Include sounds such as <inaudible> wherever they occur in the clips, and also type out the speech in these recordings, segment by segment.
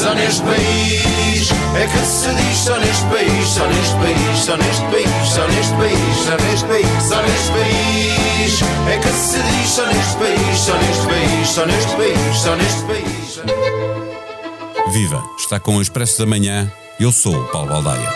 só neste país é que se diz só neste país, só neste país, só neste país, só neste país, só neste país, só neste país é que se diz só neste país, só neste país, só neste país, só neste país. Viva! Está com o Expresso da Manhã. Eu sou o Paulo Baldaia.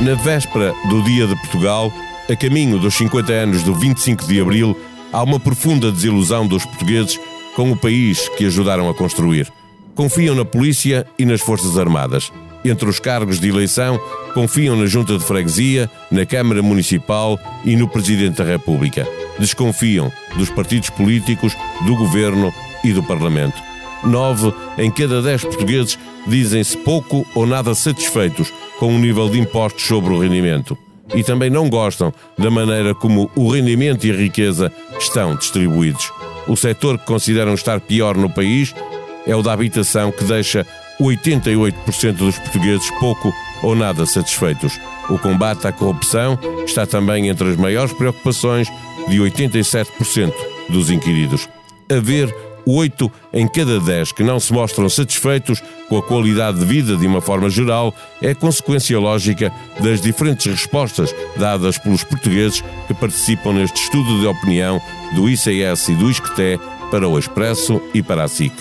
Na véspera do Dia de Portugal, a caminho dos 50 anos do 25 de Abril, há uma profunda desilusão dos portugueses com o país que ajudaram a construir. Confiam na polícia e nas Forças Armadas. Entre os cargos de eleição, confiam na Junta de Freguesia, na Câmara Municipal e no Presidente da República. Desconfiam dos partidos políticos, do Governo e do Parlamento. Nove em cada dez portugueses dizem-se pouco ou nada satisfeitos com o nível de impostos sobre o rendimento. E também não gostam da maneira como o rendimento e a riqueza estão distribuídos. O setor que consideram estar pior no país é o da habitação, que deixa 88% dos portugueses pouco ou nada satisfeitos. O combate à corrupção está também entre as maiores preocupações de 87% dos inquiridos. Haver 8 em cada 10 que não se mostram satisfeitos com a qualidade de vida de uma forma geral é consequência lógica das diferentes respostas dadas pelos portugueses que participam neste estudo de opinião do ICS e do ISCTE para o Expresso e para a SIC.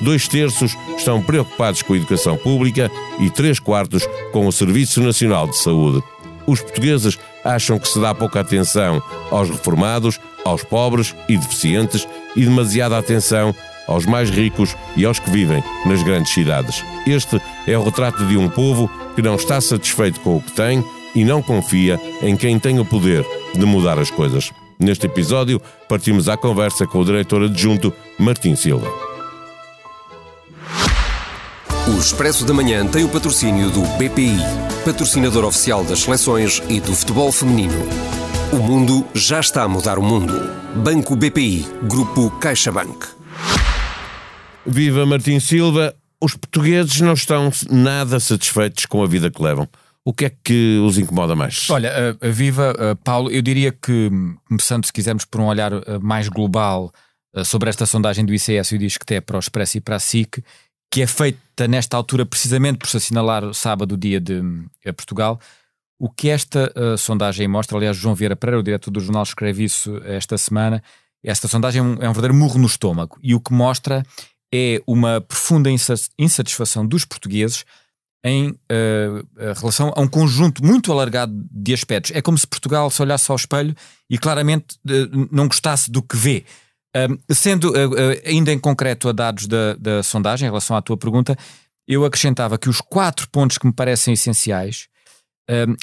Dois terços estão preocupados com a educação pública e três quartos com o Serviço Nacional de Saúde. Os portugueses acham que se dá pouca atenção aos reformados, aos pobres e deficientes e demasiada atenção aos mais ricos e aos que vivem nas grandes cidades. Este é o retrato de um povo que não está satisfeito com o que tem e não confia em quem tem o poder de mudar as coisas. Neste episódio, partimos à conversa com o diretor adjunto Martim Silva. O Expresso da Manhã tem o patrocínio do BPI, patrocinador oficial das seleções e do futebol feminino. O mundo já está a mudar o mundo. Banco BPI, Grupo CaixaBank. Viva Martim Silva! Os portugueses não estão nada satisfeitos com a vida que levam. O que é que os incomoda mais? Olha, uh, viva uh, Paulo, eu diria que, começando se quisermos por um olhar uh, mais global sobre esta sondagem do ICS e o Disque para o Expresso e para a SIC, que é feita nesta altura precisamente por se assinalar o sábado, dia de Portugal, o que esta sondagem mostra, aliás, João Vieira Pereira, o diretor do jornal, escreve isso esta semana, esta sondagem é um, é um verdadeiro murro no estômago e o que mostra é uma profunda insatisfação dos portugueses em uh, relação a um conjunto muito alargado de aspectos. É como se Portugal se olhasse ao espelho e claramente uh, não gostasse do que vê. Uh, sendo ainda em concreto a dados da, da, sondagem, em relação à tua pergunta, eu acrescentava que os quatro pontos que me parecem essenciais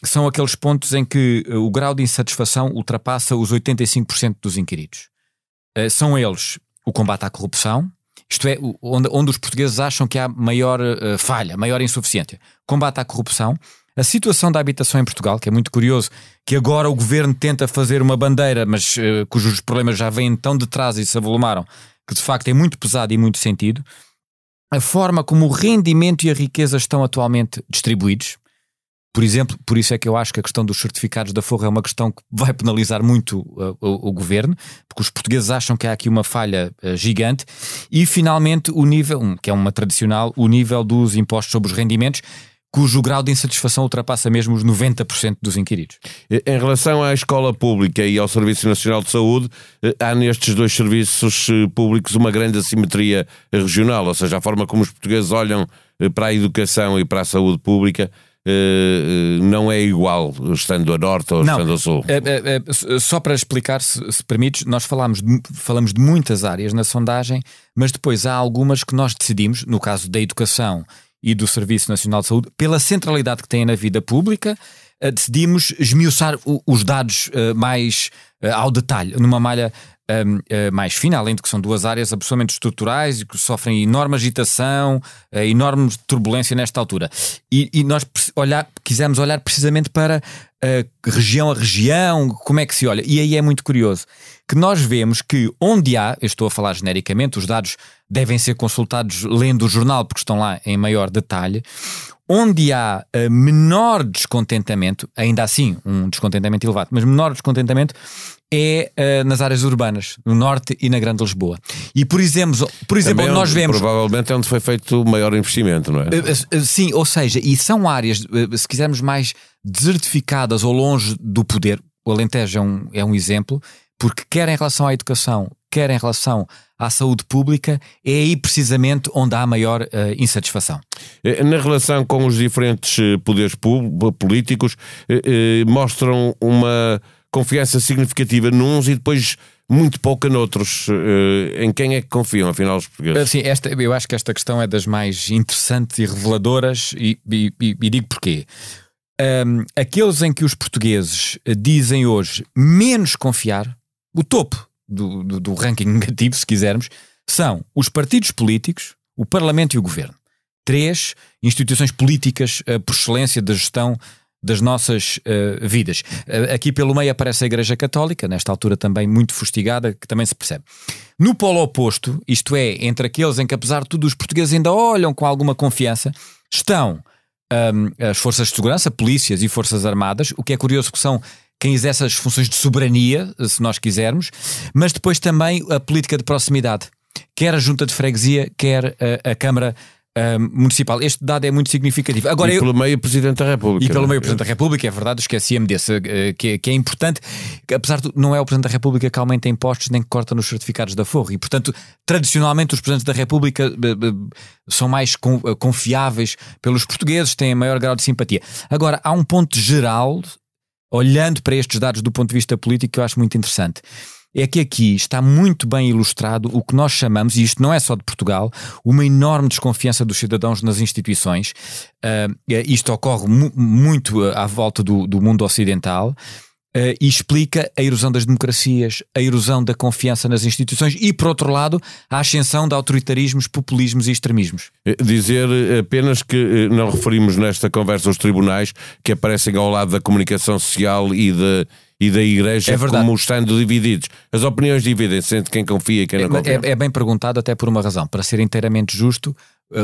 são aqueles pontos em que o grau de insatisfação ultrapassa os 85% dos inquiridos. são eles o combate à corrupção, isto é, onde, onde os portugueses acham que há maior uh, falha, maior insuficiência. Combate à corrupção. A situação da habitação em Portugal, que é muito curioso, que agora o governo tenta fazer uma bandeira, mas uh, cujos problemas já vêm tão de trás e se avolumaram, que de facto é muito pesado e muito sentido. A forma como o rendimento e a riqueza estão atualmente distribuídos, por exemplo, por isso é que eu acho que a questão dos certificados da Forra é uma questão que vai penalizar muito uh, o, o, governo, porque os portugueses acham que há aqui uma falha uh, gigante. E finalmente, o nível, que é uma tradicional, o nível dos impostos sobre os rendimentos, cujo grau de insatisfação ultrapassa mesmo os 90% dos inquiridos. Em relação à escola pública e ao Serviço Nacional de Saúde, eh, há nestes dois serviços públicos uma grande assimetria regional, ou seja, a forma como os portugueses olham para a educação e para a saúde pública não é igual estando a norte ou não, estando a sul. É, é, só para explicar, se, se permites, nós falamos de, falamos de muitas áreas na sondagem, mas depois há algumas que nós decidimos, no caso da educação e do Serviço Nacional de Saúde, pela centralidade que têm na vida pública, decidimos esmiuçar os dados mais ao detalhe, numa malha um, uh, eh, mais fina, além de que são duas áreas absolutamente estruturais e que sofrem enorme agitação, uh, enorme turbulência nesta altura. E, e nós olhar, quisemos olhar precisamente para uh, região a região, como é que se olha. E aí é muito curioso que nós vemos que onde há, eu estou a falar genericamente, os dados devem ser consultados lendo o jornal porque estão lá em maior detalhe, onde há uh, menor descontentamento, ainda assim um descontentamento elevado, mas menor descontentamento, é uh, nas áreas urbanas, no Norte e na Grande Lisboa. E por exemplo, por exemplo Também nós vemos. Provavelmente é onde foi feito o maior investimento, não é? Uh, sim, ou seja, e são áreas, se quisermos, mais desertificadas ou longe do poder. O Alentejo é um, é um exemplo, porque quer em relação à educação, quer em relação à saúde pública, é aí precisamente onde há maior insatisfação. Na relação com os diferentes poderes políticos, mostram uma confiança significativa nuns e depois muito pouca noutros. Uh, em quem é que confiam, afinal, os portugueses? Sim, esta, eu acho que esta questão é das mais interessantes e reveladoras, e, e, e digo porquê. Um, aqueles em que os portugueses dizem hoje menos confiar, o topo do, do, do ranking <laughs> negativo, se quisermos, são os partidos políticos, o Parlamento e o Governo. Três instituições políticas uh, por excelência da gestão das nossas uh, vidas. Uh, aqui pelo meio aparece a Igreja Católica, nesta altura também muito fustigada, que também se percebe. No polo oposto, isto é, entre aqueles em que apesar de tudo os portugueses ainda olham com alguma confiança, estão um, as forças de segurança, polícias e forças armadas, o que é curioso que são quem exerce as funções de soberania, se nós quisermos, mas depois também a política de proximidade, quer a junta de freguesia, quer a, a Câmara municipal. Este dado é muito significativo. Agora, e pelo eu... meio Presidente da República. E pelo é? meio Presidente da República, é verdade, esqueci-me desse, uh, que, é, que, é importante. Apesar de não é o Presidente da República que aumenta impostos nem que corta nos certificados da Forro. E, portanto, tradicionalmente os Presidentes da República uh, são mais confiáveis pelos portugueses, têm maior grau de simpatia. Agora, há um ponto geral, olhando para estes dados do ponto de vista político, que eu acho muito interessante é que aqui está muito bem ilustrado o que nós chamamos, e isto não é só de Portugal, uma enorme desconfiança dos cidadãos nas instituições. Uh, isto ocorre mu muito à volta do, do mundo ocidental. Uh, e explica a erosão das democracias, a erosão da confiança nas instituições e, por outro lado, a ascensão de autoritarismos, populismos e extremismos. Dizer apenas que não referimos nesta conversa os tribunais que aparecem ao lado da comunicação social e de e da Igreja é como estando divididos. As opiniões dividem-se entre quem confia e quem não é, confia. É, é, bem perguntado até por uma razão. Para ser inteiramente justo,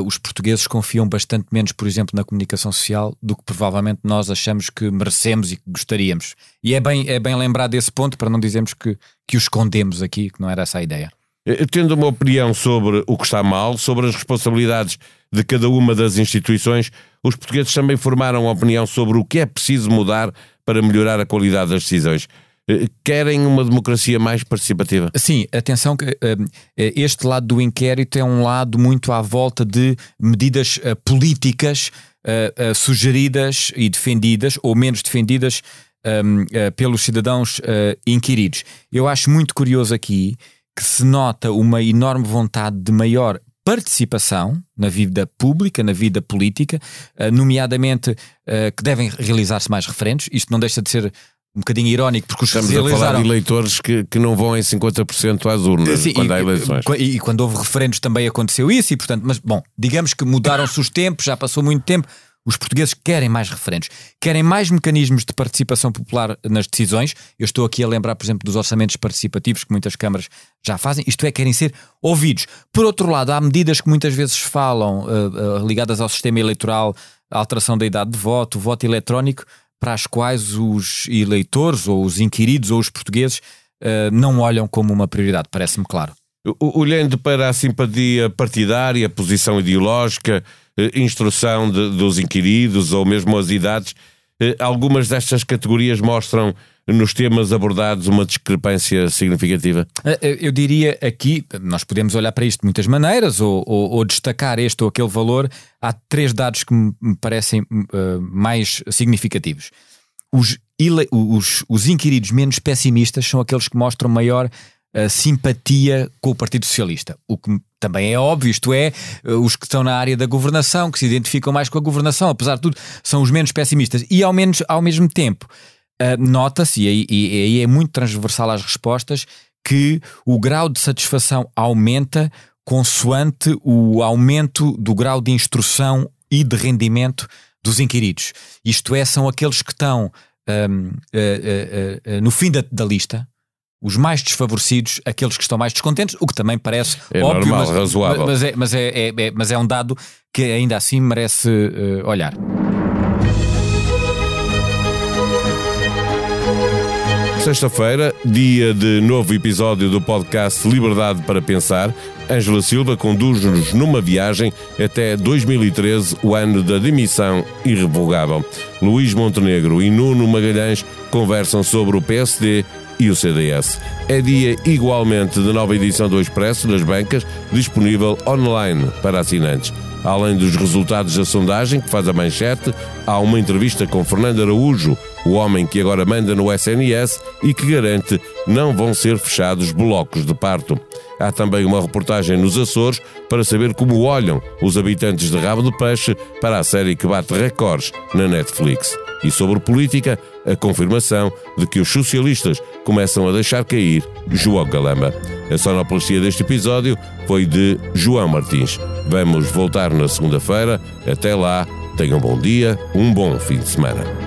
os portugueses confiam bastante menos, por exemplo, na comunicação social do que provavelmente nós achamos que merecemos e que gostaríamos. E é bem, é bem lembrar desse ponto para não dizermos que, que o escondemos aqui, que não era essa a ideia. Eh, tendo uma opinião sobre o que está mal, sobre as responsabilidades de cada uma das instituições, os portugueses também formaram uma opinião sobre o que é preciso mudar para melhorar a qualidade das decisões. Eh, querem uma democracia mais participativa? Sim, atenção que uh, este lado do inquérito é um lado muito à volta de medidas políticas sugeridas e defendidas, ou menos defendidas, um, pelos cidadãos inquiridos. Eu acho muito curioso aqui que se nota uma enorme vontade de maior participação na vida pública, na vida política, eh, nomeadamente eh, que devem realizar-se mais referentes. Isto não deixa de ser um bocadinho irónico, porque os Estamos a falar de eleitores que, que não vão em 50% às urnas Sim, quando e, há eleições. E, e, quando houve referendos também aconteceu isso, e portanto, mas bom, digamos que mudaram-se os tempos, já passou muito tempo, os portugueses querem mais referentes, querem mais mecanismos de participação popular nas decisões. Eu estou aqui a lembrar, por exemplo, dos orçamentos participativos que muitas câmaras já fazem, isto é, querem ser ouvidos. Por outro lado, há medidas que muitas vezes falam uh, uh, ligadas ao sistema eleitoral, a alteração da idade de voto, o voto eletrónico, para as quais os eleitores, ou os inquiridos, ou os portugueses uh, não olham como uma prioridade, parece-me claro. Olhando para a simpatia partidária, posição ideológica, eh, instrução de, dos inquiridos ou mesmo as idades, eh, algumas destas categorias mostram nos temas abordados uma discrepância significativa? Eh, eu diria aqui, nós podemos olhar para isto de muitas maneiras ou, ou, ou destacar este ou aquele valor. Há três dados que me parecem uh, mais significativos. Os, os, os inquiridos menos pessimistas são aqueles que mostram maior simpatia com o Partido Socialista. O que também é óbvio, isto é, eh, os que estão na área da governação, que se identificam mais com a governação, apesar de tudo, são os menos pessimistas. E ao, menos, ao mesmo tempo, uh, nota-se, e aí, é muito transversal às respostas, que o grau de satisfação aumenta consoante o aumento do grau de instrução e de rendimento dos inquiridos. Isto é, são aqueles que estão um, uh, uh, no fim da, da lista, os mais desfavorecidos, aqueles que estão mais descontentes, o que também parece é óbvio, normal, mas, razoável. Mas é, mas, é, é, é, mas é um dado que ainda assim merece uh, olhar. Sexta-feira, dia de novo episódio do podcast Liberdade para Pensar, Ângela Silva conduz-nos numa viagem até 2013, o ano da demissão irrevogável. Luís Montenegro e Nuno Magalhães conversam sobre o PSD e o CDS. É dia igualmente de nova edição do Expresso nas bancas, disponível online para assinantes. Além dos resultados da sondagem que faz a manchete, há uma entrevista com Fernando Araújo, o homem que agora manda no SNS e que garante não vão ser fechados blocos de parto. Há também uma reportagem nos Açores para saber como olham os habitantes de Rabo de Peixe para a série que bate recordes na Netflix. E sobre política, a confirmação de que os socialistas começam a deixar cair João Galamba. A sonoplastia deste episódio foi de João Martins. Vamos voltar na segunda-feira. Até lá, tenham um bom dia, um bom fim de semana.